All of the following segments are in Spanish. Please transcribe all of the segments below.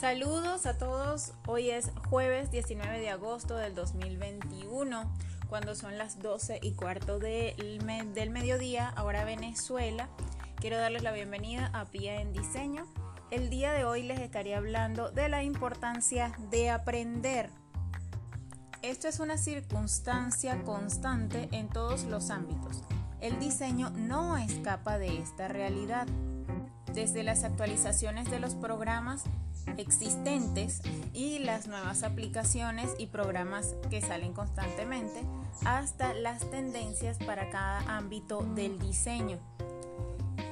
Saludos a todos, hoy es jueves 19 de agosto del 2021, cuando son las 12 y cuarto del, del mediodía, ahora Venezuela. Quiero darles la bienvenida a Pía en Diseño. El día de hoy les estaré hablando de la importancia de aprender. Esto es una circunstancia constante en todos los ámbitos. El diseño no escapa de esta realidad. Desde las actualizaciones de los programas existentes y las nuevas aplicaciones y programas que salen constantemente hasta las tendencias para cada ámbito del diseño.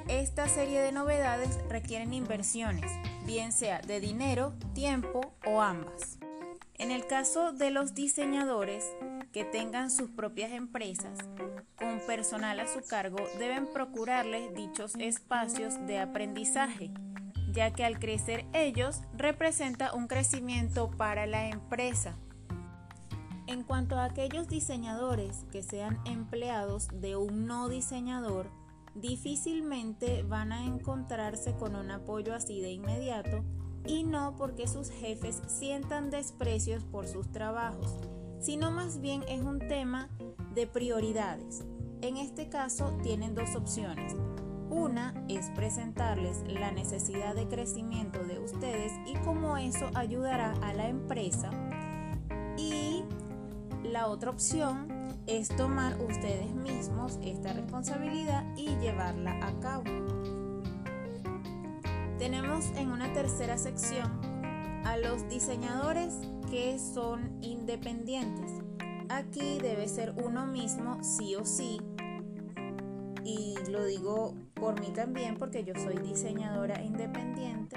Esta serie de novedades requieren inversiones, bien sea de dinero, tiempo o ambas. En el caso de los diseñadores que tengan sus propias empresas personal a su cargo, deben procurarles dichos espacios de aprendizaje ya que al crecer ellos representa un crecimiento para la empresa. En cuanto a aquellos diseñadores que sean empleados de un no diseñador, difícilmente van a encontrarse con un apoyo así de inmediato y no porque sus jefes sientan desprecios por sus trabajos, sino más bien es un tema de prioridades. En este caso tienen dos opciones una es presentarles la necesidad de crecimiento de ustedes y cómo eso ayudará a la empresa. Y la otra opción es tomar ustedes mismos esta responsabilidad y llevarla a cabo. Tenemos en una tercera sección a los diseñadores que son independientes. Aquí debe ser uno mismo sí o sí y lo digo por mí también porque yo soy diseñadora independiente,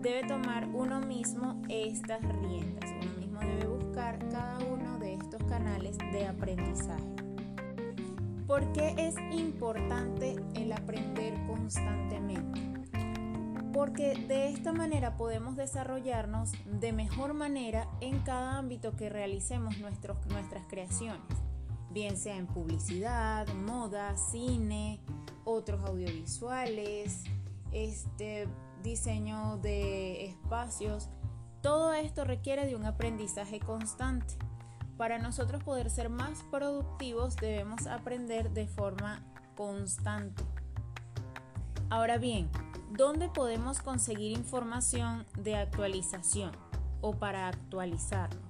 debe tomar uno mismo estas riendas. Uno mismo debe buscar cada uno de estos canales de aprendizaje. ¿Por qué es importante el aprender constantemente? Porque de esta manera podemos desarrollarnos de mejor manera en cada ámbito que realicemos nuestras creaciones bien sea en publicidad, moda, cine, otros audiovisuales, este diseño de espacios. Todo esto requiere de un aprendizaje constante. Para nosotros poder ser más productivos debemos aprender de forma constante. Ahora bien, ¿dónde podemos conseguir información de actualización o para actualizarnos?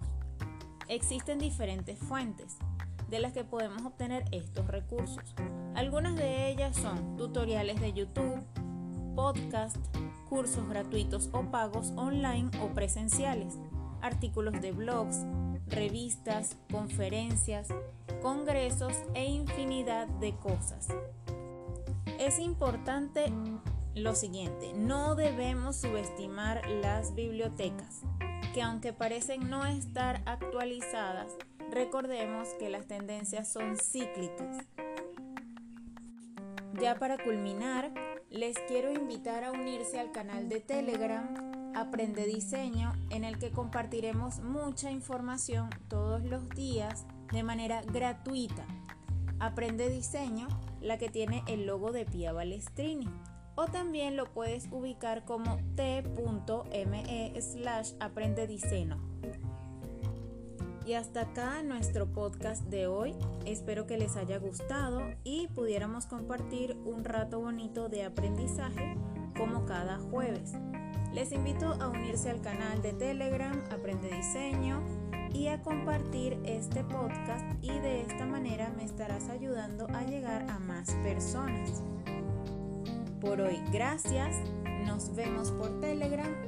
Existen diferentes fuentes de las que podemos obtener estos recursos. Algunas de ellas son tutoriales de YouTube, podcast, cursos gratuitos o pagos online o presenciales, artículos de blogs, revistas, conferencias, congresos e infinidad de cosas. Es importante lo siguiente, no debemos subestimar las bibliotecas, que aunque parecen no estar actualizadas, Recordemos que las tendencias son cíclicas. Ya para culminar, les quiero invitar a unirse al canal de Telegram Aprende Diseño, en el que compartiremos mucha información todos los días de manera gratuita. Aprende Diseño, la que tiene el logo de Pia Balestrini. O también lo puedes ubicar como t.me slash aprende diseño. Y hasta acá nuestro podcast de hoy. Espero que les haya gustado y pudiéramos compartir un rato bonito de aprendizaje como cada jueves. Les invito a unirse al canal de Telegram Aprende Diseño y a compartir este podcast y de esta manera me estarás ayudando a llegar a más personas. Por hoy, gracias. Nos vemos por Telegram